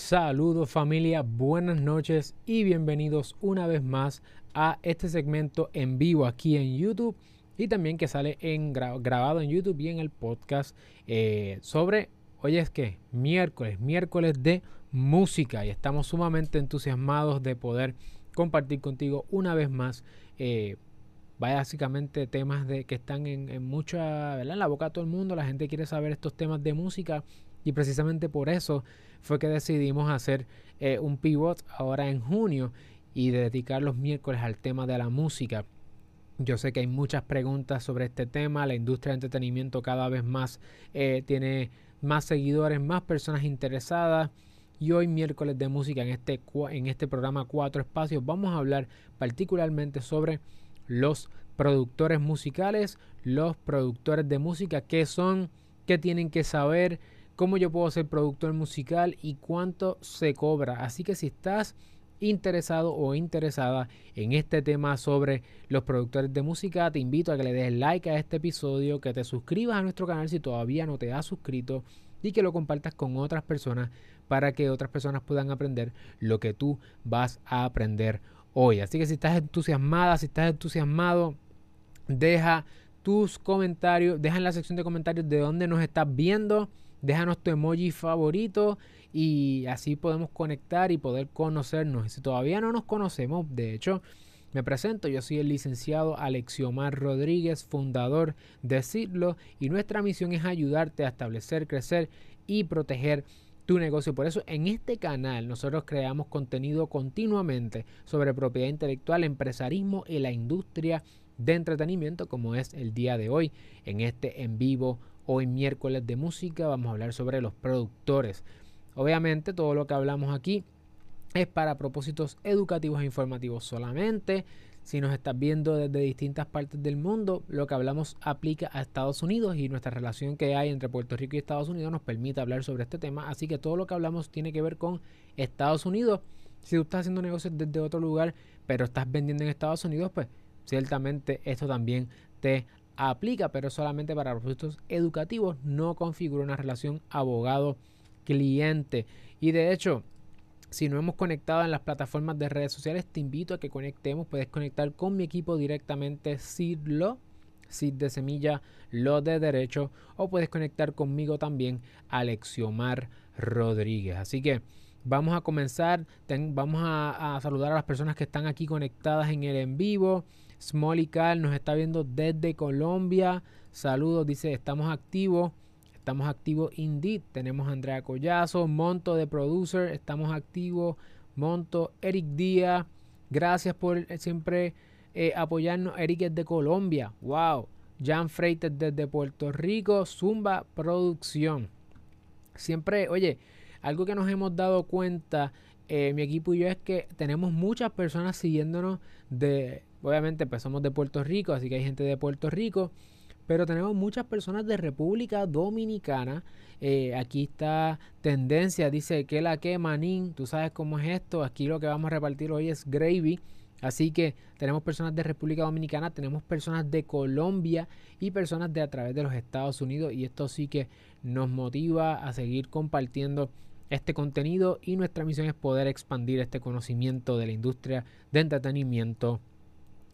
Saludos familia, buenas noches y bienvenidos una vez más a este segmento en vivo aquí en YouTube y también que sale en grabado en YouTube y en el podcast eh, sobre, hoy es que miércoles, miércoles de música. Y estamos sumamente entusiasmados de poder compartir contigo una vez más eh, básicamente temas de que están en, mucha. En la boca de todo el mundo, la gente quiere saber estos temas de música y precisamente por eso fue que decidimos hacer eh, un pivot ahora en junio y dedicar los miércoles al tema de la música. Yo sé que hay muchas preguntas sobre este tema. La industria de entretenimiento cada vez más eh, tiene más seguidores, más personas interesadas. Y hoy miércoles de música en este, en este programa Cuatro Espacios vamos a hablar particularmente sobre los productores musicales, los productores de música, qué son, qué tienen que saber, cómo yo puedo ser productor musical y cuánto se cobra. Así que si estás interesado o interesada en este tema sobre los productores de música, te invito a que le des like a este episodio, que te suscribas a nuestro canal si todavía no te has suscrito y que lo compartas con otras personas para que otras personas puedan aprender lo que tú vas a aprender hoy. Así que si estás entusiasmada, si estás entusiasmado, deja tus comentarios, deja en la sección de comentarios de dónde nos estás viendo déjanos tu emoji favorito y así podemos conectar y poder conocernos. Y si todavía no nos conocemos, de hecho, me presento, yo soy el licenciado Alexiomar Rodríguez, fundador de Cirlo, y nuestra misión es ayudarte a establecer, crecer y proteger tu negocio. Por eso en este canal nosotros creamos contenido continuamente sobre propiedad intelectual, empresarismo y la industria de entretenimiento como es el día de hoy en este en vivo Hoy miércoles de música vamos a hablar sobre los productores. Obviamente todo lo que hablamos aquí es para propósitos educativos e informativos solamente. Si nos estás viendo desde distintas partes del mundo, lo que hablamos aplica a Estados Unidos y nuestra relación que hay entre Puerto Rico y Estados Unidos nos permite hablar sobre este tema. Así que todo lo que hablamos tiene que ver con Estados Unidos. Si tú estás haciendo negocios desde otro lugar, pero estás vendiendo en Estados Unidos, pues ciertamente esto también te aplica, pero solamente para propósitos educativos, no configura una relación abogado-cliente. Y de hecho, si no hemos conectado en las plataformas de redes sociales, te invito a que conectemos. Puedes conectar con mi equipo directamente, Sidlo, Sid de Semilla, Lo de Derecho, o puedes conectar conmigo también, Alexiomar Rodríguez. Así que vamos a comenzar. vamos a, a saludar a las personas que están aquí conectadas en el en vivo. Smolly Carl nos está viendo desde Colombia. Saludos, dice, estamos activos. Estamos activos indeed. Tenemos a Andrea Collazo, Monto de Producer, estamos activos. Monto, Eric Díaz. Gracias por siempre eh, apoyarnos. Eric es de Colombia. Wow. Jan Freites desde Puerto Rico. Zumba Producción. Siempre, oye, algo que nos hemos dado cuenta, eh, mi equipo y yo, es que tenemos muchas personas siguiéndonos de Obviamente empezamos de Puerto Rico, así que hay gente de Puerto Rico, pero tenemos muchas personas de República Dominicana. Eh, aquí está tendencia, dice que la que manín, tú sabes cómo es esto. Aquí lo que vamos a repartir hoy es gravy. Así que tenemos personas de República Dominicana, tenemos personas de Colombia y personas de a través de los Estados Unidos. Y esto sí que nos motiva a seguir compartiendo este contenido y nuestra misión es poder expandir este conocimiento de la industria de entretenimiento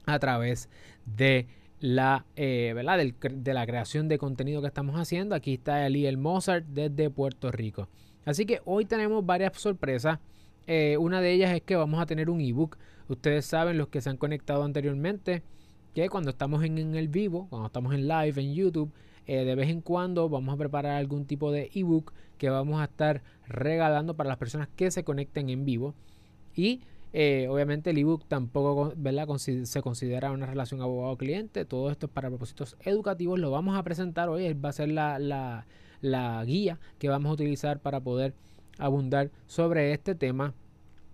a través de la, eh, ¿verdad? de la creación de contenido que estamos haciendo. Aquí está Eliel Mozart desde Puerto Rico. Así que hoy tenemos varias sorpresas. Eh, una de ellas es que vamos a tener un ebook. Ustedes saben, los que se han conectado anteriormente, que cuando estamos en, el vivo, cuando estamos en live en YouTube, eh, de vez en cuando vamos a preparar algún tipo de ebook que vamos a estar regalando para las personas que se conecten en vivo. Y eh, obviamente el ebook tampoco se considera una relación abogado-cliente. Todo esto es para propósitos educativos. Lo vamos a presentar hoy. Va a ser la, la, guía que vamos a utilizar para poder abundar sobre este tema.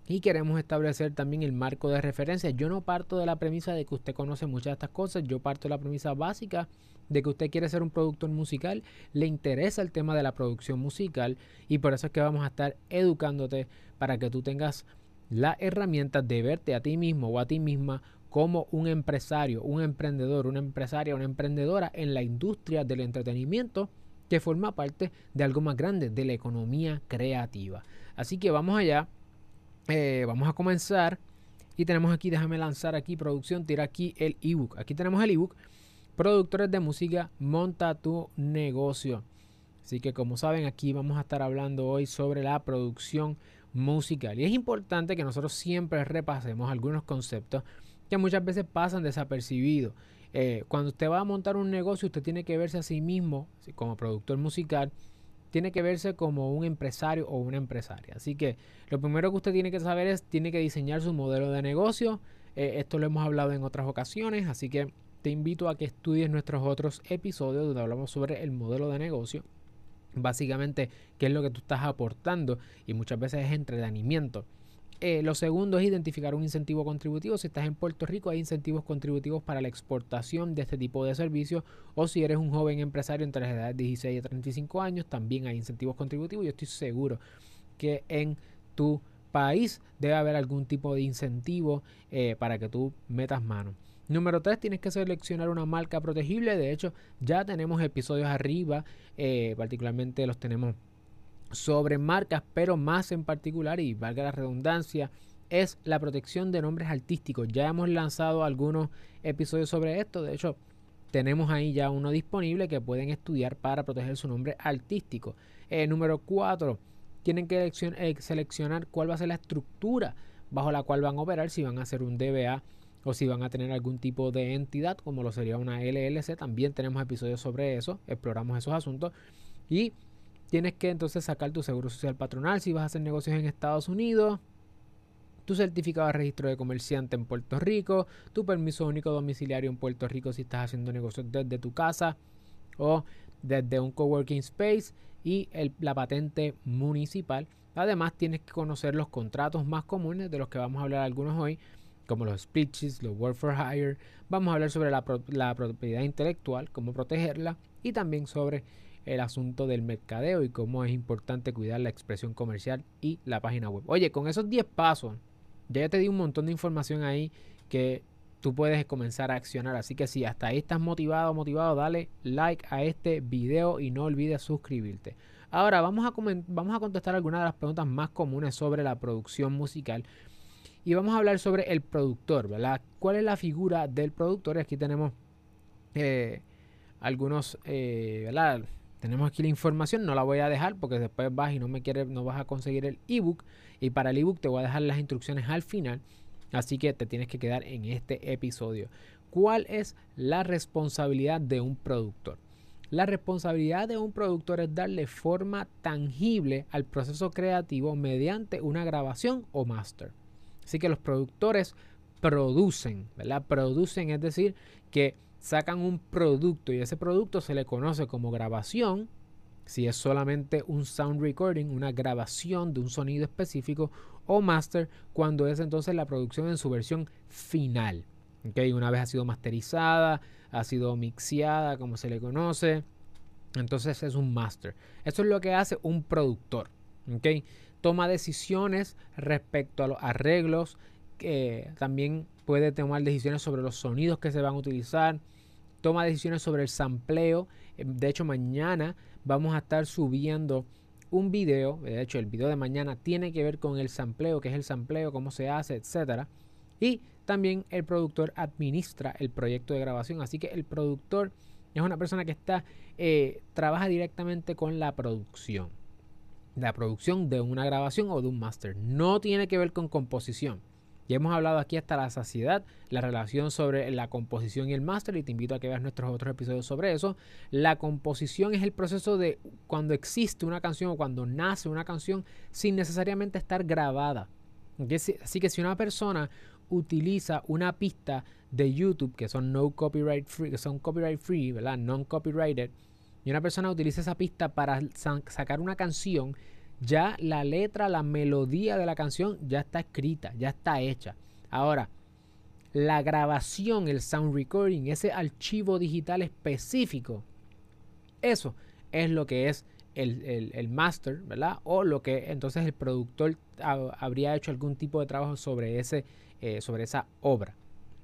Y queremos establecer también el marco de referencia. Yo no parto de la premisa de que usted conoce muchas de estas cosas. Yo parto de la premisa básica de que usted quiere ser un productor musical, le interesa el tema de la producción musical y por eso es que vamos a estar educándote para que tú tengas la herramienta de verte a ti mismo o a ti misma como un empresario, un emprendedor, una empresaria, una emprendedora en la industria del entretenimiento que forma parte de algo más grande, de la economía creativa. Así que vamos allá, eh, vamos a comenzar y tenemos aquí, déjame lanzar aquí producción, tira aquí el ebook. Aquí tenemos el ebook, productores de música, monta tu negocio. Así que como saben, aquí vamos a estar hablando hoy sobre la producción musical. Y es importante que nosotros siempre repasemos algunos conceptos que muchas veces pasan desapercibidos. Eh, cuando usted va a montar un negocio, usted tiene que verse a sí mismo como productor musical, tiene que verse como un empresario o una empresaria. Así que lo primero que usted tiene que saber es, tiene que diseñar su modelo de negocio. Eh, esto lo hemos hablado en otras ocasiones, así que te invito a que estudies nuestros otros episodios donde hablamos sobre el modelo de negocio. Básicamente, qué es lo que tú estás aportando y muchas veces es entretenimiento. Eh, lo segundo es identificar un incentivo contributivo. Si estás en Puerto Rico, hay incentivos contributivos para la exportación de este tipo de servicios. O si eres un joven empresario entre las edades de 16 y 35 años, también hay incentivos contributivos. Yo estoy seguro que en tu país debe haber algún tipo de incentivo eh, para que tú metas mano. Número 3, tienes que seleccionar una marca protegible. De hecho, ya tenemos episodios arriba, eh, particularmente los tenemos sobre marcas, pero más en particular, y valga la redundancia, es la protección de nombres artísticos. Ya hemos lanzado algunos episodios sobre esto, de hecho tenemos ahí ya uno disponible que pueden estudiar para proteger su nombre artístico. Eh, número 4, tienen que eh, seleccionar cuál va a ser la estructura bajo la cual van a operar, si van a hacer un DBA o si van a tener algún tipo de entidad como lo sería una LLC. También tenemos episodios sobre eso, exploramos esos asuntos. Y Tienes que entonces sacar tu seguro social patronal si vas a hacer negocios en Estados Unidos, tu certificado de registro de comerciante en Puerto Rico, tu permiso único domiciliario en Puerto Rico si estás haciendo negocios desde tu casa o desde un coworking space y la patente municipal. Además, tienes que conocer los contratos más comunes de los que vamos a hablar algunos hoy, como los speeches, los work for hire. Vamos a hablar sobre la, propiedad intelectual, cómo protegerla y también sobre el asunto del mercadeo y cómo es importante cuidar la expresión comercial y la página web. Oye, con esos 10 pasos, ya te di un montón de información ahí que tú puedes comenzar a accionar. Así que si hasta ahí estás motivado, motivado, dale like a este video y no olvides suscribirte. Ahora vamos a, vamos a contestar algunas de las preguntas más comunes sobre la producción musical. Y vamos a hablar sobre el productor, ¿verdad? ¿Cuál es la figura del productor? Y aquí tenemos eh, algunos, eh, ¿verdad? Tenemos aquí la información, no la voy a dejar porque después vas y no me quieres, no vas a conseguir el ebook. Y para el ebook te voy a dejar las instrucciones al final. Así que te tienes que quedar en este episodio. ¿Cuál es la responsabilidad de un productor? La responsabilidad de un productor es darle forma tangible al proceso creativo mediante una grabación o master. Así que los productores producen, ¿verdad? Producen, es decir, que sacan un producto y ese producto se le conoce como grabación, si es solamente un sound recording, una grabación de un sonido específico, o master cuando es entonces la producción en su versión final. ¿okay? Una vez ha sido masterizada, ha sido mixeada, como se le conoce, entonces es un master. Eso es lo que hace un productor. ¿Okay? Toma decisiones respecto a los arreglos, que también puede tomar decisiones sobre los sonidos que se van a utilizar, toma decisiones sobre el sampleo. Eh, de hecho, mañana vamos a estar subiendo un video. De hecho, el video de mañana tiene que ver con el sampleo, qué es el sampleo, cómo se hace, etcétera. Y también el productor administra el proyecto de grabación. Así que el productor es una persona que está eh, trabaja directamente con la producción. La producción de una grabación o de un máster. No tiene que ver con composición. Ya hemos hablado aquí hasta la saciedad, la relación sobre la composición y el máster, y te invito a que veas nuestros otros episodios sobre eso. La composición es el proceso de cuando existe una canción o cuando nace una canción sin necesariamente estar grabada. Así que si una persona utiliza una pista de YouTube que son no copyright free, que son copyright free, ¿verdad? Non copyrighted, y una persona utiliza esa pista para sacar una canción ya la letra, la melodía de la canción ya está escrita, ya está hecha. Ahora, la grabación, el sound recording, ese archivo digital específico, eso es lo que es el, master, ¿verdad? O lo que entonces el productor habría hecho algún tipo de trabajo sobre, ese, eh, sobre esa obra.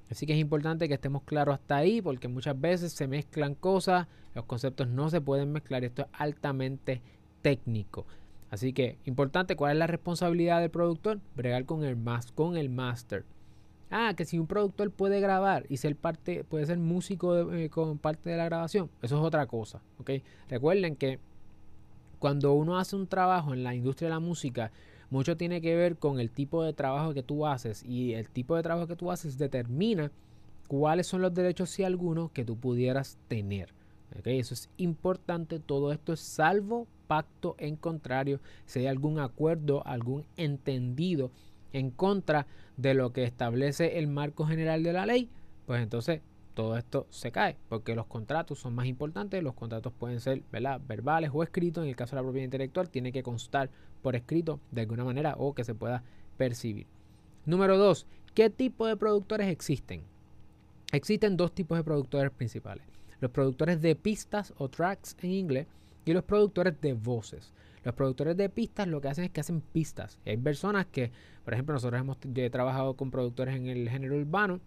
Así que es importante que estemos claros hasta ahí porque muchas veces se mezclan cosas, los conceptos no se pueden mezclar, esto es altamente técnico. Así que importante, ¿cuál es la responsabilidad del productor? Bregar con el, con el master. Ah, que si un productor puede grabar y ser parte, puede ser músico eh, con parte de la grabación, eso es otra cosa. ¿ok? Recuerden que cuando uno hace un trabajo en la industria de la música, mucho tiene que ver con el tipo de trabajo que tú haces y el tipo de trabajo que tú haces determina cuáles son los derechos, si alguno, que tú pudieras tener. ¿okay? Eso es importante. Todo esto es salvo pacto en contrario, si hay algún acuerdo, algún entendido en contra de lo que establece el marco general de la ley, pues entonces todo esto se cae, porque los contratos son más importantes, los contratos pueden ser verbales o escritos, en el caso de la propiedad intelectual tiene que constar por escrito de alguna manera o que se pueda percibir. Número dos, ¿qué tipo de productores existen? Existen dos tipos de productores principales, los productores de pistas o tracks en inglés y los productores de voces. Los productores de pistas lo que hacen es que hacen pistas. hay personas que, por ejemplo, nosotros hemos trabajado con productores en el género urbano,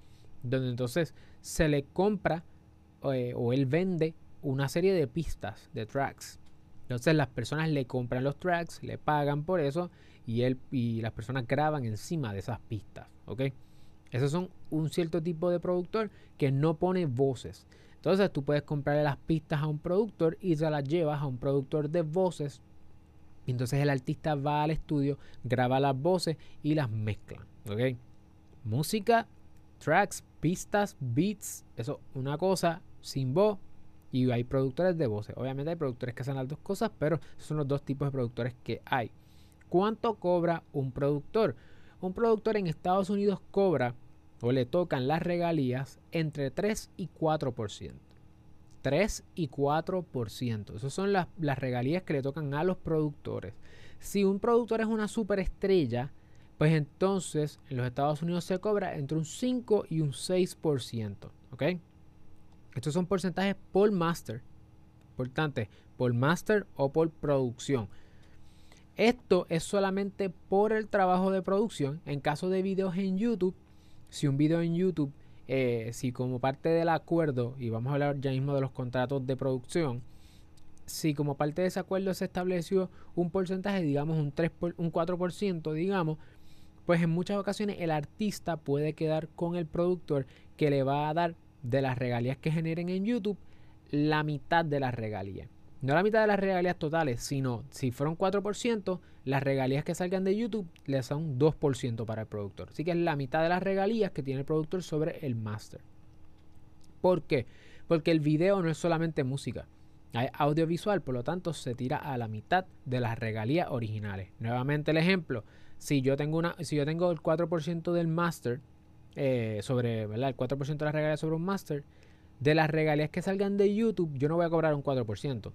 donde entonces se le compra eh, o él vende una serie de pistas, de tracks. Entonces las personas le compran los tracks, le pagan por eso y él y las personas graban encima de esas pistas, ¿ok? Esos son un cierto tipo de productor que no pone voces. Entonces tú puedes comprarle las pistas a un productor y se las llevas a un productor de voces. Entonces el artista va al estudio, graba las voces y las mezcla, ¿ok? Música tracks, pistas, beats, eso una cosa sin voz y hay productores de voces. Obviamente hay productores que hacen las dos cosas, pero son los dos tipos de productores que hay. ¿Cuánto cobra un productor? Un productor en Estados Unidos cobra o le tocan las regalías entre 3 y 4%. 3 y 4%. Esas son las, las regalías que le tocan a los productores. Si un productor es una superestrella, pues entonces en los Estados Unidos se cobra entre un 5 y un 6%. ¿Ok? Estos son porcentajes por master. Importante, por master o por producción. Esto es solamente por el trabajo de producción. En caso de videos en YouTube, si un video en YouTube, eh, si como parte del acuerdo, y vamos a hablar ya mismo de los contratos de producción, si como parte de ese acuerdo se estableció un porcentaje, digamos un, 3 un 4%, digamos, pues en muchas ocasiones el artista puede quedar con el productor que le va a dar de las regalías que generen en YouTube la mitad de las regalías. No la mitad de las regalías totales, sino si fueron 4%, las regalías que salgan de YouTube le son 2% para el productor. Así que es la mitad de las regalías que tiene el productor sobre el master. ¿Por qué? Porque el video no es solamente música. Hay audiovisual, por lo tanto se tira a la mitad de las regalías originales. Nuevamente el ejemplo, si yo tengo, una, si yo tengo el 4% del master, eh, sobre, ¿verdad? El 4% de las regalías sobre un master, de las regalías que salgan de YouTube, yo no voy a cobrar un 4%.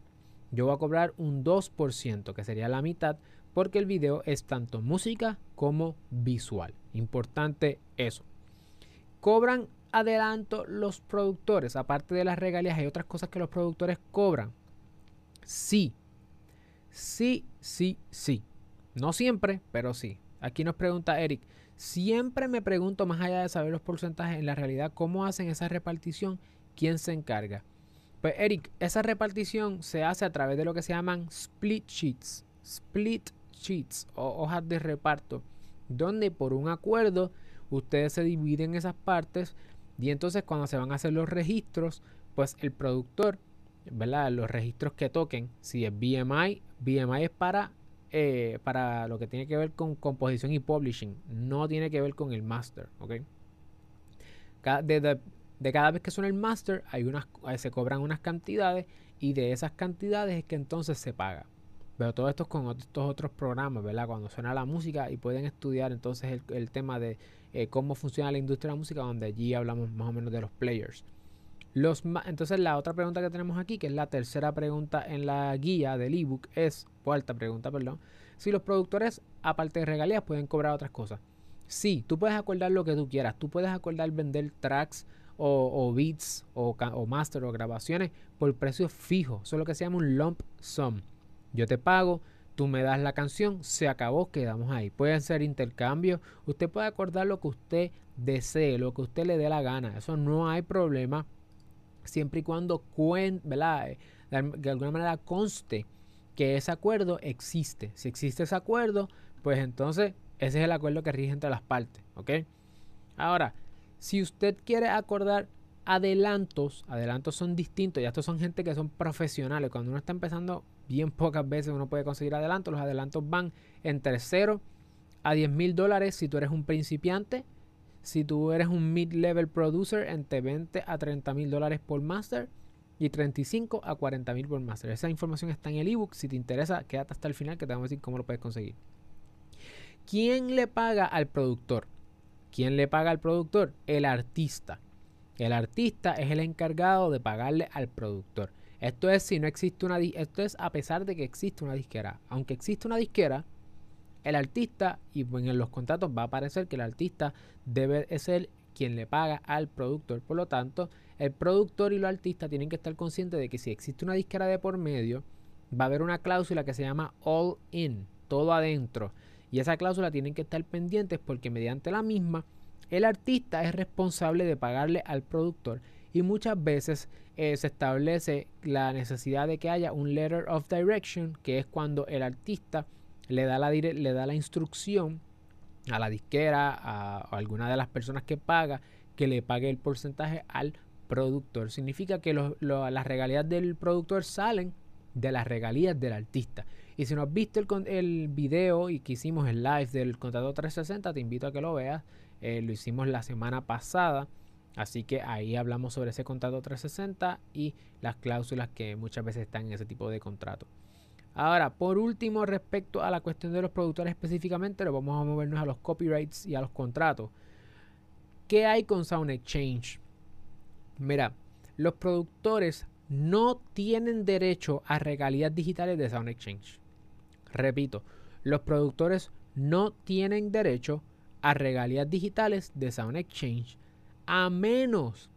Yo voy a cobrar un 2%, que sería la mitad, porque el video es tanto música como visual. Importante eso. Cobran adelanto los productores. Aparte de las regalías, hay otras cosas que los productores cobran. Sí. Sí, sí, sí. No siempre, pero sí. Aquí nos pregunta Eric. Siempre me pregunto, más allá de saber los porcentajes, en la realidad, ¿cómo hacen esa repartición? ¿Quién se encarga? Pues Eric, esa repartición se hace a través de lo que se llaman split sheets. Split sheets o hojas de reparto, donde por un acuerdo ustedes se dividen esas partes y entonces cuando se van a hacer los registros, pues el productor, ¿verdad? Los registros que toquen, si es BMI, BMI es para eh, para lo que tiene que ver con composición y publishing. No tiene que ver con el master. ¿ok? de, cada vez que suena el master, hay unas, eh, se cobran unas cantidades y de esas cantidades es que entonces se paga. Pero todo esto es con estos otros programas, ¿verdad? Cuando suena la música y pueden estudiar entonces el, tema de eh, cómo funciona la industria de la música, donde allí hablamos más o menos de los players. Entonces la otra pregunta que tenemos aquí, que es la tercera pregunta en la guía del ebook, es, cuarta pregunta, perdón, si los productores, aparte de regalías, pueden cobrar otras cosas. Sí, tú puedes acordar lo que tú quieras, tú puedes acordar vender tracks o, beats o, o, master o grabaciones por precio fijo, eso es lo que se llama un lump sum. Yo te pago tú me das la canción, se acabó, quedamos ahí. Pueden ser intercambios, usted puede acordar lo que usted desee, lo que usted le dé la gana, eso no hay problema, siempre y cuando ¿verdad? Eh, de alguna manera conste que ese acuerdo existe. Si existe ese acuerdo, pues entonces ese es el acuerdo que rige entre las partes, ¿ok? Ahora, si usted quiere acordar adelantos, adelantos son distintos, ya estos son gente que son profesionales. Cuando uno está empezando, bien pocas veces uno puede conseguir adelantos. Los adelantos van entre 0 a 10 mil dólares si tú eres un principiante. Si tú eres un mid-level producer, entre 20 a 30 mil dólares por master y 35 a 40 mil por master. Esa información está en el ebook. Si te interesa, quédate hasta el final que te vamos a decir cómo lo puedes conseguir. ¿Quién le paga al productor? ¿Quién le paga al productor? El artista. El artista es el encargado de pagarle al productor. Esto es si no existe una esto es a pesar de que existe una disquera. Aunque existe una disquera, el artista y en los contratos va a aparecer que el artista debe ser quien le paga al productor. Por lo tanto, el productor y los artistas tienen que estar conscientes de que si existe una disquera de por medio, va a haber una cláusula que se llama all in, todo adentro. Y esa cláusula tienen que estar pendientes porque mediante la misma el artista es responsable de pagarle al productor y muchas veces eh, se establece la necesidad de que haya un letter of direction, que es cuando el artista le da la, le da la instrucción a la disquera, a, alguna de las personas que paga, que le pague el porcentaje al productor. Significa que las regalías del productor salen de las regalías del artista. Y si no has visto el, el video y que hicimos el live del contrato 360, te invito a que lo veas. Eh, lo hicimos la semana pasada. Así que ahí hablamos sobre ese contrato 360 y las cláusulas que muchas veces están en ese tipo de contrato. Ahora, por último, respecto a la cuestión de los productores específicamente, lo vamos a movernos a los copyrights y a los contratos. ¿Qué hay con Sound Exchange? Mira, los productores no tienen derecho a regalías digitales de Sound Exchange. Repito, los productores no tienen derecho a regalías digitales de Sound Exchange a menos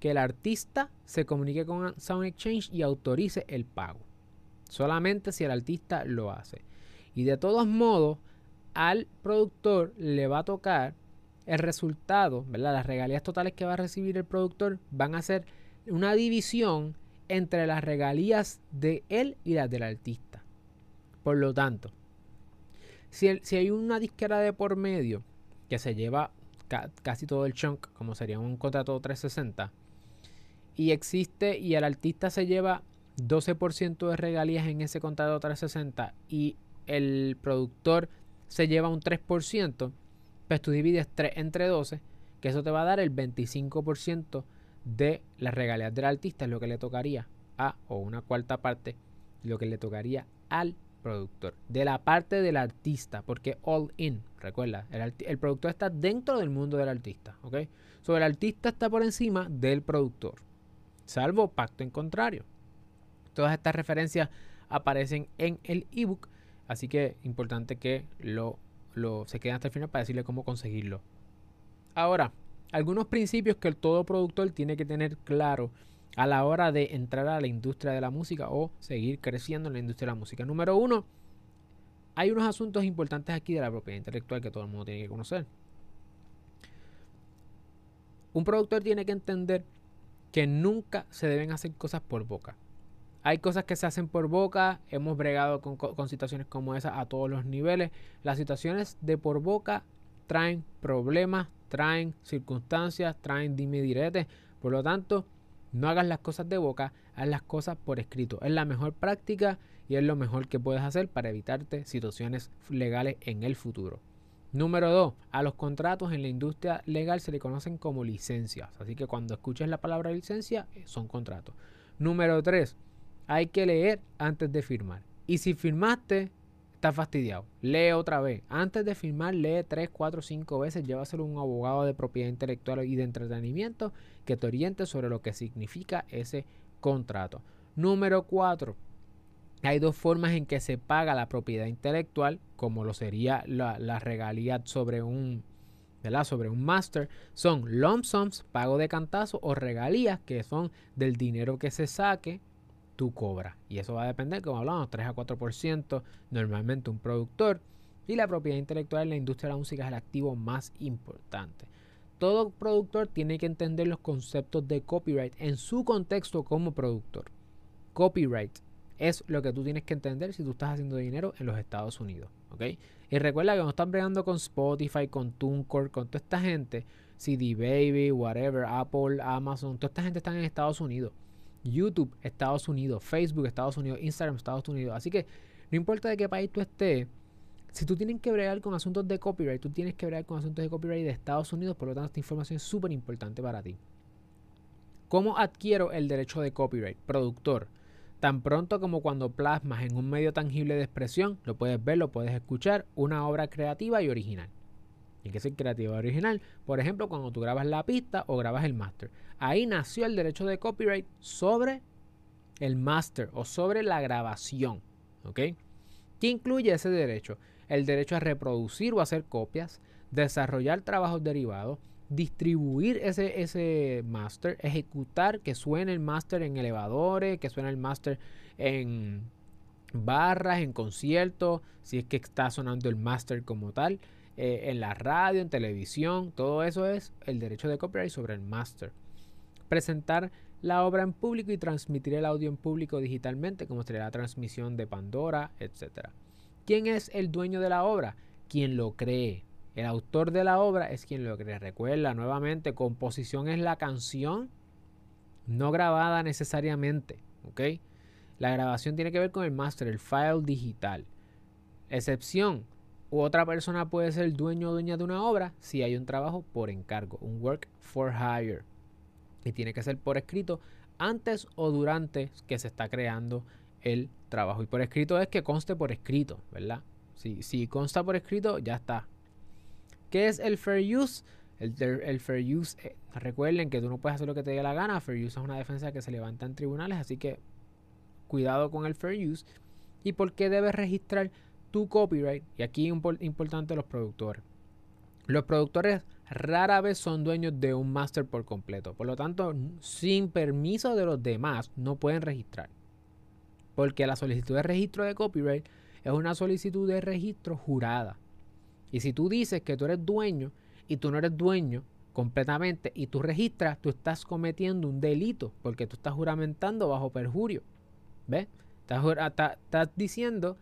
que el artista se comunique con Sound Exchange y autorice el pago. Solamente si el artista lo hace. Y de todos modos, al productor le va a tocar el resultado, ¿verdad? Las regalías totales que va a recibir el productor van a ser una división entre las regalías de él y las del artista. Por lo tanto, si, si hay una disquera de por medio que se lleva casi todo el chunk, como sería un contrato 360, y existe y el artista se lleva 12% de regalías en ese contrato 360 y el productor se lleva un 3%, pues tú divides 3 entre 12, que eso te va a dar el 25% de las regalías del artista, es lo que le tocaría a, o una cuarta parte, lo que le tocaría al productor, de la parte del artista, porque all in, recuerda, el, productor está dentro del mundo del artista, ¿ok? So, el artista está por encima del productor, salvo pacto en contrario. Todas estas referencias aparecen en el ebook, así que importante que lo, lo se queden hasta el final para decirle cómo conseguirlo. Ahora, algunos principios que todo productor tiene que tener claro a la hora de entrar a la industria de la música o seguir creciendo en la industria de la música. Número uno, hay unos asuntos importantes aquí de la propiedad intelectual que todo el mundo tiene que conocer. Un productor tiene que entender que nunca se deben hacer cosas por boca. Hay cosas que se hacen por boca, hemos bregado con, situaciones como esa a todos los niveles. Las situaciones de por boca traen problemas, traen circunstancias, traen dime diretes. Por lo tanto, no hagas las cosas de boca, haz las cosas por escrito. Es la mejor práctica y es lo mejor que puedes hacer para evitarte situaciones legales en el futuro. Número 2. A los contratos en la industria legal se le conocen como licencias. Así que cuando escuches la palabra licencia, eh, son contratos. Número 3. Hay que leer antes de firmar. Y si firmaste, está fastidiado. Lee otra vez. Antes de firmar, lee 3, 4, 5 veces. Llévaselo a un abogado de propiedad intelectual y de entretenimiento que te oriente sobre lo que significa ese contrato. Número 4. Hay dos formas en que se paga la propiedad intelectual, como lo sería la, la regalía sobre un, ¿verdad? sobre un master. Son lump sums, pago de cantazo, o regalías, que son del dinero que se saque tú. Y eso va a depender, como hablamos, 3 a 4% normalmente un productor. Y la propiedad intelectual en la industria de la música es el activo más importante. Todo productor tiene que entender los conceptos de copyright en su contexto como productor. Copyright es lo que tú tienes que entender si tú estás haciendo dinero en los Estados Unidos. ¿ok? Y recuerda que no están bregando con Spotify, con TuneCore, con toda esta gente, CD Baby, whatever, Apple, Amazon, toda esta gente está en Estados Unidos. YouTube, Estados Unidos, Facebook, Estados Unidos, Instagram, Estados Unidos. Así que no importa de qué país tú estés, si tú tienes que bregar con asuntos de copyright, tú tienes que bregar con asuntos de copyright de Estados Unidos, por lo tanto esta información es súper importante para ti. ¿Cómo adquiero el derecho de copyright? Productor. Tan pronto como cuando plasmas en un medio tangible de expresión, lo puedes ver, lo puedes escuchar, una obra creativa y original. Y que ser creativa y original, por ejemplo, cuando tú grabas la pista o grabas el master. Ahí nació el derecho de copyright sobre el master o sobre la grabación. ¿Ok? ¿Qué incluye ese derecho? El derecho a reproducir o hacer copias, desarrollar trabajos derivados, distribuir ese, ese master, ejecutar que suene el master en elevadores, que suene el master en barras, en conciertos, si es que está sonando el master como tal, eh, en la radio, en televisión, todo eso es el derecho de copyright sobre el master. Presentar la obra en público y transmitir el audio en público digitalmente, como sería la transmisión de Pandora, etc. ¿Quién es el dueño de la obra? Quien lo cree. El autor de la obra es quien lo cree. Recuerda nuevamente, composición es la canción no grabada necesariamente. La grabación tiene que ver con el master, el file digital. Excepción, otra persona puede ser dueño o dueña de una obra si hay un trabajo por encargo, un work for hire. Y tiene que ser por escrito antes o durante que se está creando el trabajo. Y por escrito es que conste por escrito, ¿verdad? Si, consta por escrito, ya está. ¿Qué es el fair use? El, fair use, eh, recuerden que tú no puedes hacer lo que te dé la gana. Fair use es una defensa que se levanta en tribunales, así que cuidado con el fair use. ¿Y por qué debes registrar tu copyright? Y aquí es importante los productores. Los productores rara vez son dueños de un máster por completo. Por lo tanto, sin permiso de los demás, no pueden registrar. Porque la solicitud de registro de copyright es una solicitud de registro jurada. Y si tú dices que tú eres dueño y tú no eres dueño completamente y tú registras, tú estás cometiendo un delito porque tú estás juramentando bajo perjurio. ¿Ves? Estás, diciendo,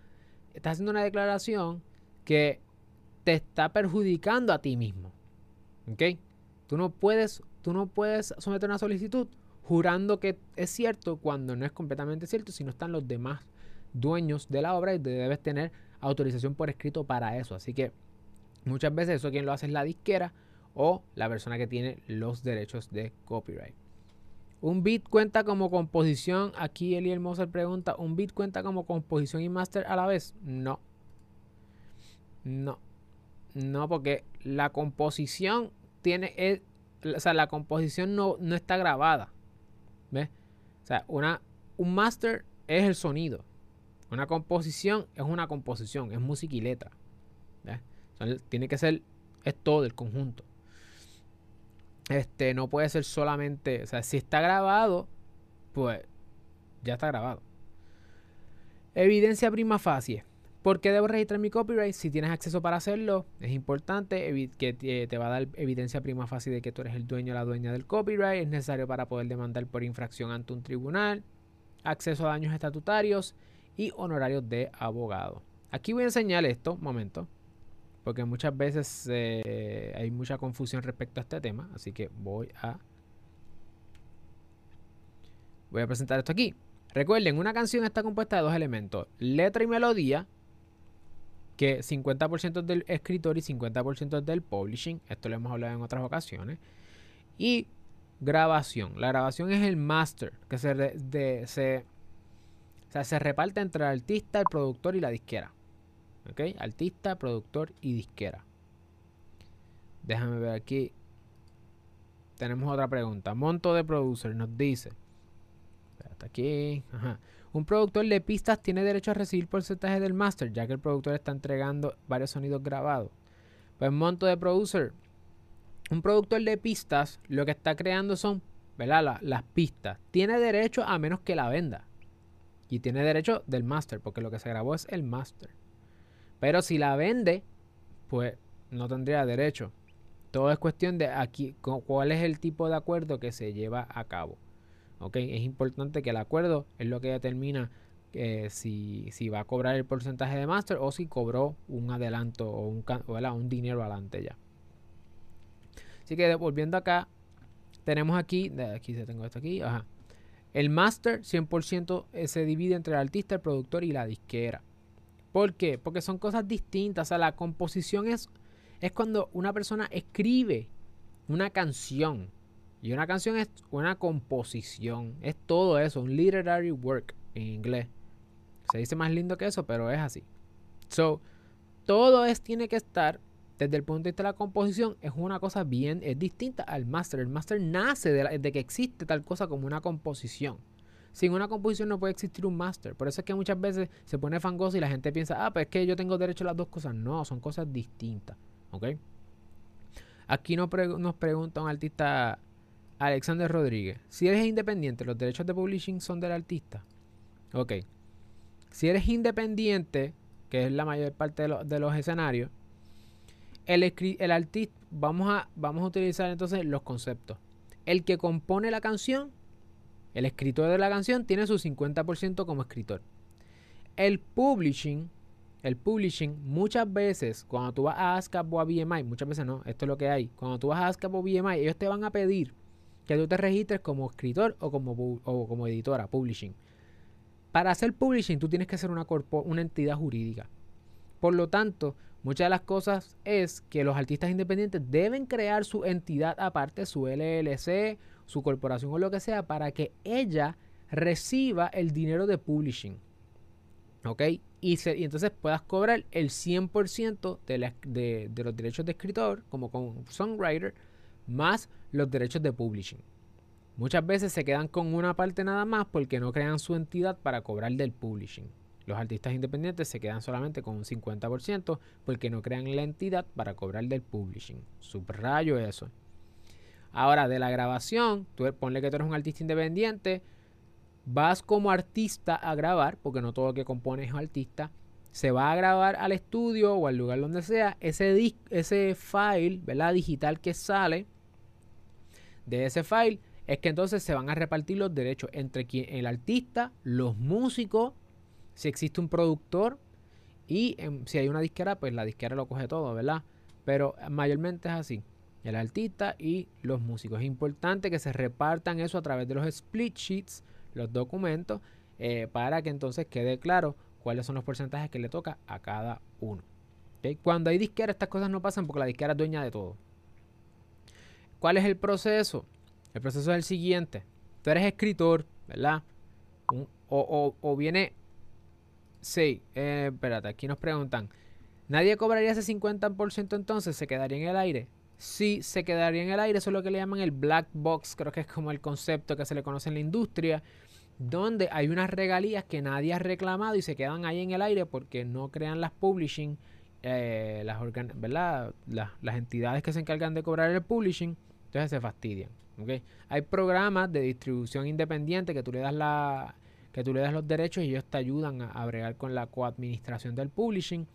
estás haciendo una declaración que te está perjudicando a ti mismo. ¿Ok? Tú no puedes, tú no puedes someter una solicitud jurando que es cierto cuando no es completamente cierto, si no están los demás dueños de la obra y debes tener autorización por escrito para eso. Así que Muchas veces eso quien lo hace es la disquera o la persona que tiene los derechos de copyright. ¿Un beat cuenta como composición? Aquí Eli Moser pregunta, ¿un beat cuenta como composición y master a la vez? No. No. No, porque la composición tiene... o sea, la composición no, no está grabada. ¿Ves? O sea, una, un master es el sonido. Una composición es una composición, es música y letra. ¿Ves? tiene que ser, es todo el conjunto. Este, no puede ser solamente, o sea, si está grabado, pues ya está grabado. Evidencia prima facie. ¿Por qué debo registrar mi copyright? Si tienes acceso para hacerlo, es importante que te va a dar evidencia prima facie de que tú eres el dueño o la dueña del copyright. Es necesario para poder demandar por infracción ante un tribunal. Acceso a daños estatutarios y honorarios de abogado. Aquí voy a enseñar esto, un momento porque muchas veces eh, hay mucha confusión respecto a este tema, así que voy a voy a presentar esto aquí. Recuerden, una canción está compuesta de dos elementos, letra y melodía, que 50% es del escritor y 50% es del publishing, esto lo hemos hablado en otras ocasiones, y grabación. La grabación es el master, que se, se, reparte entre el artista, el productor y la disquera. Artista, productor y disquera. Déjame ver aquí. Tenemos otra pregunta. Monto de producer nos dice. Aquí. Un productor de pistas tiene derecho a recibir porcentaje del master, ya que el productor está entregando varios sonidos grabados. Pues monto de producer. Un productor de pistas lo que está creando son ¿verdad? las pistas. Tiene derecho a menos que la venda. Y tiene derecho del master, porque lo que se grabó es el master. Pero si la vende, pues no tendría derecho. Todo es cuestión de aquí, cuál es el tipo de acuerdo que se lleva a cabo. ¿Ok? Es importante que el acuerdo es lo que determina eh, si, si, va a cobrar el porcentaje de master o si cobró un adelanto o un, un dinero adelante ya. Así que volviendo acá, tenemos aquí, aquí se tengo esto aquí, ajá. El master 100% eh, se divide entre el artista, el productor y la disquera. ¿Por qué? Porque son cosas distintas. O sea, la composición es, es cuando una persona escribe una canción. Y una canción es una composición. Es todo eso, un literary work en inglés. Se dice más lindo que eso, pero es así. So, todo es, tiene que estar desde el punto de vista de la composición. Es una cosa bien, es distinta al master. El master nace de, de que existe tal cosa como una composición. Sin una composición no puede existir un master. Por eso es que muchas veces se pone fangoso y la gente piensa, ah, pues es que yo tengo derecho a las dos cosas. No, son cosas distintas. ¿Ok? Aquí nos, nos pregunta un artista, Alexander Rodríguez, si eres independiente, ¿los derechos de publishing son del artista? Ok. Si eres independiente, que es la mayor parte de, los escenarios, el, el artista, vamos a, vamos a utilizar entonces los conceptos. El que compone la canción el escritor de la canción tiene su 50% como escritor. El publishing, el publishing, muchas vees cuando tú vas a ASCAP o a BMI, muchas veces no, esto es lo que hay. Cuando tú vas a ASCAP o BMI, ellos te van a pedir que tú te registres como escritor o como, como editora, publishing. Para hacer publishing, tú tienes que ser una, una entidad jurídica. Por lo tanto, muchas de las cosas es que los artistas independientes deben crear su entidad aparte, su LLC su corporación o lo que sea, para que ella reciba el dinero de publishing. ¿Ok? Y, entonces puedas cobrar el 100% de, de, los derechos de escritor, como con songwriter, más los derechos de publishing. Muchas veces se quedan con una parte nada más porque no crean su entidad para cobrar del publishing. Los artistas independientes se quedan solamente con un 50% porque no crean la entidad para cobrar del publishing. Subrayo eso. Ahora, de la grabación, tú ponle que tú eres un artista independiente, vas como artista a grabar, porque no todo lo que compone es artista, se va a grabar al estudio o al lugar donde sea, ese, ese file, ¿verdad? Digital que sale de ese file, es que entonces se van a repartir los derechos entre quien, el artista, los músicos, si existe un productor y si hay una disquera, pues la disquera lo coge todo, ¿verdad? Pero mayormente es así el artista y los músicos. Es importante que se repartan eso a través de los split sheets, los documentos, eh, para que entonces quede claro cuáles son los porcentajes que le toca a cada uno. Cuando hay disquera, estas cosas no pasan porque la disquera es dueña de todo. ¿Cuál es el proceso? El proceso es el siguiente. Tú eres escritor, ¿verdad? o, viene... Sí, eh, espérate, aquí nos preguntan. ¿Nadie cobraría ese 50% entonces? ¿Se quedaría en el aire? sí se quedaría en el aire. Eso es lo que le llaman el black box, creo que es como el concepto que se le conoce en la industria, donde hay unas regalías que nadie ha reclamado y se quedan ahí en el aire porque no crean las publishing, eh, ¿verdad? Las, entidades que se encargan de cobrar el publishing, entonces se fastidian. ¿okay? Hay programas de distribución independiente que tú le das la que tú le das los derechos y ellos te ayudan a, a bregar con la coadministración del publishing,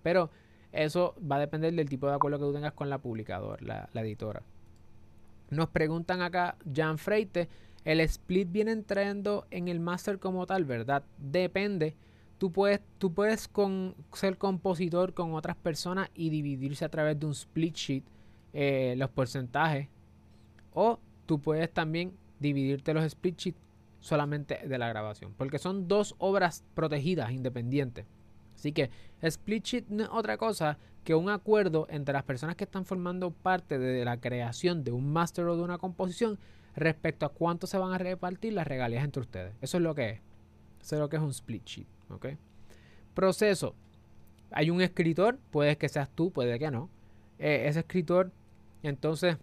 pero eso va a depender del tipo de acuerdo que tú tengas con la publicadora, la, editora. Nos preguntan acá, Jan Freite, el split viene entrando en el master como tal, ¿verdad? Depende. Tú puedes, tú puedes ser compositor con otras personas y dividirse a través de un split sheet eh, los porcentajes. O tú puedes también dividirte los split sheets solamente de la grabación. Porque son dos obras protegidas, independientes. Así que split sheet no es otra cosa que un acuerdo entre las personas que están formando parte de la creación de un máster o de una composición respecto a cuánto se van a repartir las regalías entre ustedes. Eso es lo que es. Eso es lo que es un split sheet. Proceso. Hay un escritor, puede que seas tú, puede que no. Eh, ese escritor entonces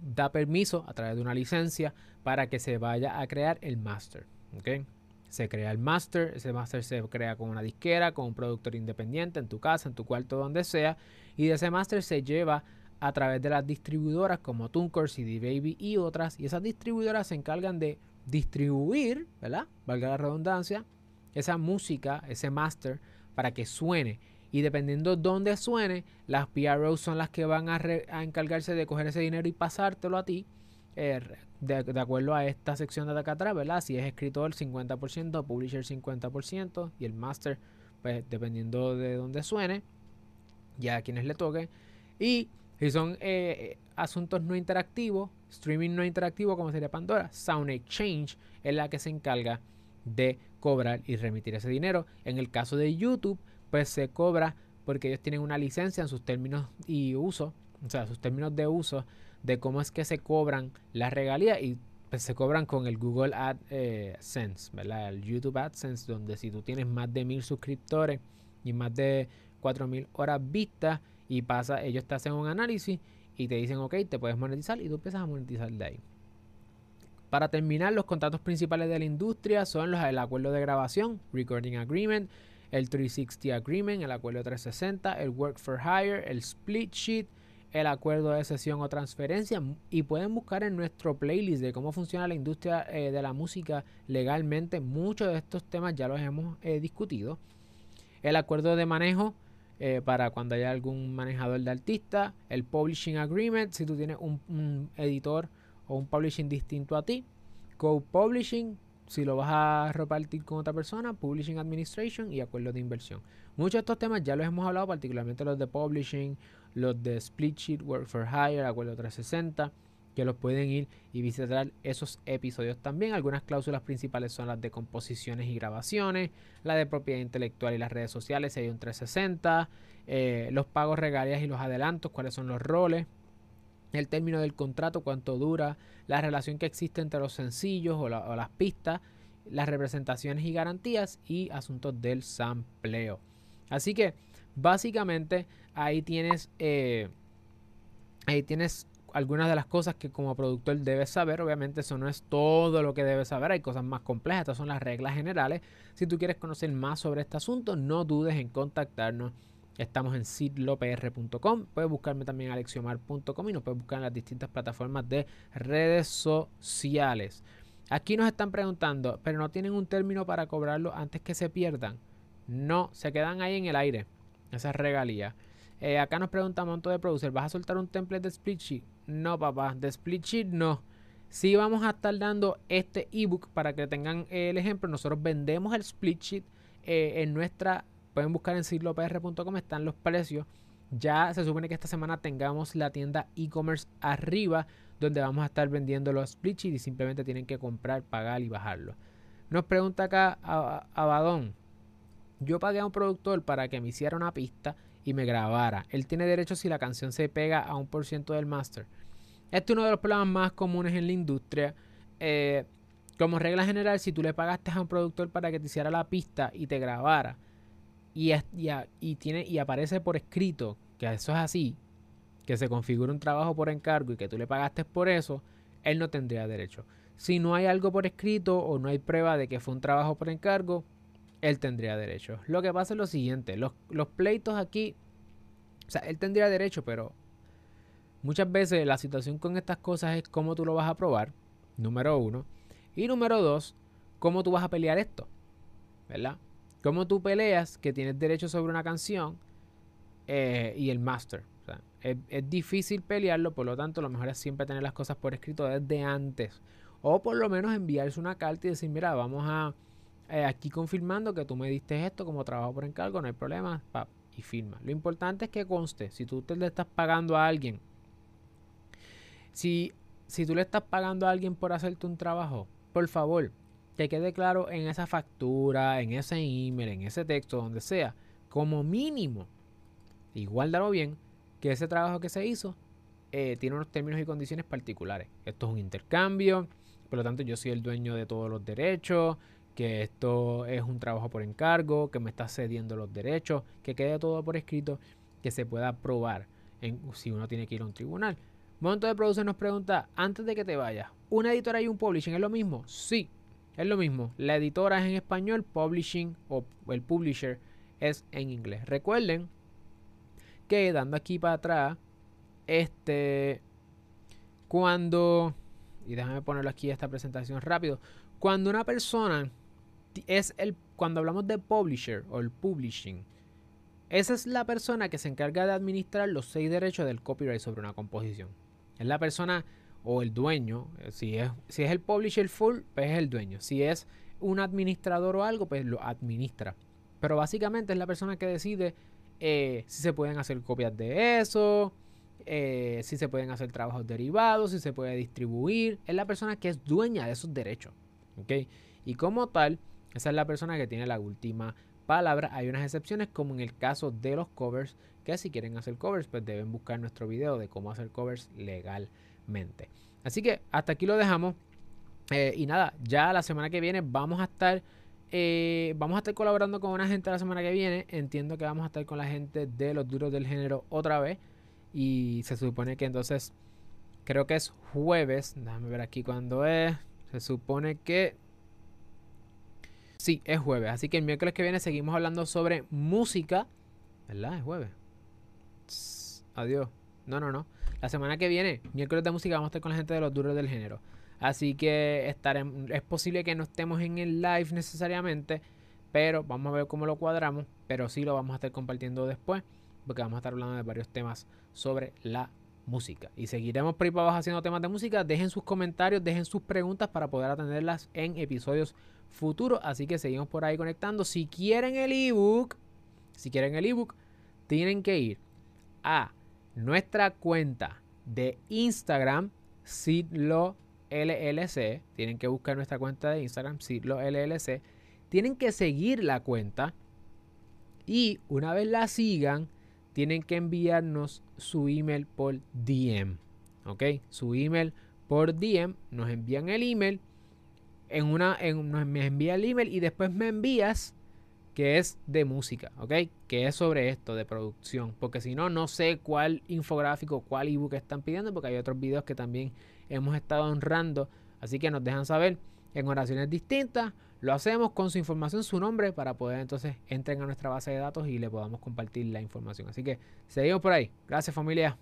da permiso a través de una licencia para que se vaya a crear el máster. ¿okay? Se crea el master, ese master se crea con una disquera, con un productor independiente en tu casa, en tu cuarto, donde sea, y de ese master se lleva a través de las distribuidoras como TuneCore, CD Baby y otras, y esas distribuidoras se encargan de distribuir, ¿verdad? Valga la redundancia, esa música, ese master, para que suene. Y dependiendo dónde suene, las PROs son las que van a, encargarse de coger ese dinero y pasártelo a ti. Eh, de, acuerdo a esta sección de acá atrás, ¿verdad? Si es escritor 50%, publisher 50% y el master, pues dependiendo de dónde suene, ya a quienes le toque. Y si son eh, asuntos no interactivos, streaming no interactivo como sería Pandora, Sound Exchange es la que se encarga de cobrar y remitir ese dinero. En el caso de YouTube, pues se cobra porque ellos tienen una licencia en sus términos y uso, o sea, sus términos de uso de cómo es que se cobran las regalías y pues se cobran con el Google AdSense, ¿verdad? El YouTube AdSense, donde si tú tienes más de mil suscriptores y más de cuatro mil horas vistas y pasa, ellos te hacen un análisis y te dicen, ok, te puedes monetizar y tú empiezas a monetizar de ahí. Para terminar, los contratos principales de la industria son los, el acuerdo de grabación, Recording Agreement, el 360 Agreement, el acuerdo 360, el Work for Hire, el Split Sheet, el acuerdo de sesión o transferencia y pueden buscar en nuestro playlist de cómo funciona la industria eh, de la música legalmente. Muchos de estos temas ya los hemos eh, discutido. El acuerdo de manejo eh, para cuando haya algún manejador de artista. El Publishing Agreement, si tú tienes un, editor o un publishing distinto a ti. Co-Publishing, si lo vas a repartir con otra persona. Publishing Administration y acuerdo de inversión. Muchos de estos temas ya los hemos hablado, particularmente los de Publishing, los de Split Sheet, Work for Hire, acuerdo 360 que los pueden ir y visitar esos episodios también. Algunas cláusulas principales son las de composiciones y grabaciones, la de propiedad intelectual y las redes sociales, hay un 360, eh, los pagos regalias y los adelantos, cuáles son los roles, el término del contrato, cuánto dura, la relación que existe entre los sencillos o, las pistas, las representaciones y garantías y asuntos del sampleo. Así que básicamente ahí tienes, eh, ahí tienes algunas de las cosas que como productor debes saber. Obviamente eso no es todo lo que debes saber, hay cosas más complejas, estas son las reglas generales. Si tú quieres conocer más sobre este asunto, no dudes en contactarnos. Estamos en sidlopr.com, puedes buscarme también alexiomar.com y nos puedes buscar en las distintas plataformas de redes sociales. Aquí nos están preguntando, pero no tienen un término para cobrarlo antes que se pierdan. No, se quedan ahí en el aire, esas regalías. Eh, acá nos pregunta Monto de Producer, ¿vas a soltar un template de split sheet? No, papá, de split sheet no. Si vamos a estar dando este ebook para que tengan el ejemplo. Nosotros vendemos el split sheet eh, en nuestra. Pueden buscar en siglopr.com, están los precios. Ya se supone que esta semana tengamos la tienda e-commerce arriba, donde vamos a estar vendiendo los split y simplemente tienen que comprar, pagar y bajarlo. Nos pregunta acá Abadón. Yo pagué a un productor para que me hiciera una pista y me grabara. Él tiene derecho si la canción se pega a un por ciento del master. Este es uno de los problemas más comunes en la industria. Eh, como regla general, si tú le pagaste a un productor para que te hiciera la pista y te grabara y, tiene, y aparece por escrito que eso es así, que se configura un trabajo por encargo y que tú le pagaste por eso, él no tendría derecho. Si no hay algo por escrito o no hay prueba de que fue un trabajo por encargo, él tendría derecho. Lo que pasa es lo siguiente, los, los pleitos aquí, o sea, él tendría derecho, pero muchas veces la situación con estas cosas es cómo tú lo vas a probar, número uno. Y número dos, cómo tú vas a pelear esto, ¿verdad? Cómo tú peleas que tienes derecho sobre una canción eh, y el master. O sea, es, difícil pelearlo, por lo tanto, lo mejor es siempre tener las cosas por escrito desde antes. O por lo menos enviarse una carta y decir, mira, vamos a eh, aquí confirmando que tú me diste esto como trabajo por encargo, no hay problema, y firma. Lo importante es que conste, si tú te le estás pagando a alguien, si, si tú le estás pagando a alguien por hacerte un trabajo, por favor, que quede claro en esa factura, en ese email, en ese texto, donde sea, como mínimo, igual dalo bien, que ese trabajo que se hizo eh, tiene unos términos y condiciones particulares. Esto es un intercambio, por lo tanto yo soy el dueño de todos los derechos, que esto es un trabajo por encargo, que me está cediendo los derechos, que quede todo por escrito, que se pueda probar en, si uno tiene que ir a un tribunal. Monto de Producer nos pregunta, antes de que te vayas, ¿una editora y un publishing es lo mismo? Sí, es lo mismo. La editora es en español, publishing o el publisher es en inglés. Recuerden que dando aquí para atrás, este, cuando, y déjame ponerlo aquí esta presentación rápido, cuando una persona es el, cuando hablamos de publisher o el publishing, esa es la persona que se encarga de administrar los seis derechos del copyright sobre una composición. Es la persona o el dueño. Eh, si es, si es el publisher full, pues es el dueño. Si es un administrador o algo, pues lo administra. Pero básicamente es la persona que decide eh, si se pueden hacer copias de eso, eh, si se pueden hacer trabajos derivados, si se puede distribuir. Es la persona que es dueña de esos derechos. Y como tal, esa es la persona que tiene la última palabra. Hay unas excepciones como en el caso de los covers, que si quieren hacer covers, pues deben buscar nuestro video de cómo hacer covers Así que hasta aquí lo dejamos. Eh, y nada, ya la semana que viene vamos a estar eh, vamos a estar colaborando con una gente la semana que viene. Entiendo que vamos a estar con la gente de los duros del género otra vez. Y se supone que entonces, creo que es jueves. Déjame ver aquí cuándo es. Se supone que... Sí, es jueves. Así que el miércoles que viene seguimos hablando sobre música. ¿Verdad? Es jueves. adiós. No, no, no. La semana que viene, miércoles de música, vamos a estar con la gente de los duros del género. Así que estaremos, es posible que no estemos en el live necesariamente, pero vamos a ver cómo lo cuadramos. Pero sí lo vamos a estar compartiendo después, porque vamos a estar hablando de varios temas sobre la música. Y seguiremos por ahí para abajo haciendo temas de música. Dejen sus comentarios, dejen sus preguntas para poder atenderlas en episodios futuros. Así que seguimos por ahí conectando. Si quieren el ebook, si quieren el ebook, tienen que ir a nuestra cuenta de Instagram, Sidlo LLC. Tienen que buscar nuestra cuenta de Instagram, Sidlo LLC. Tienen que seguir la cuenta. Y una vez la sigan, tienen que enviarnos su email por DM. ¿Ok? Su email por DM. Nos envían el email. En una, en, me envía el email y después me envías que es de música, ¿ok? Que es sobre esto, de producción. Porque si no, no sé cuál infográfico, cuál ebook están pidiendo, porque hay otros videos que también hemos estado honrando. Así que nos dejan saber en oraciones distintas. Lo hacemos con su información, su nombre, para poder entonces entren a nuestra base de datos y le podamos compartir la información. Así que seguimos por ahí. Gracias familia.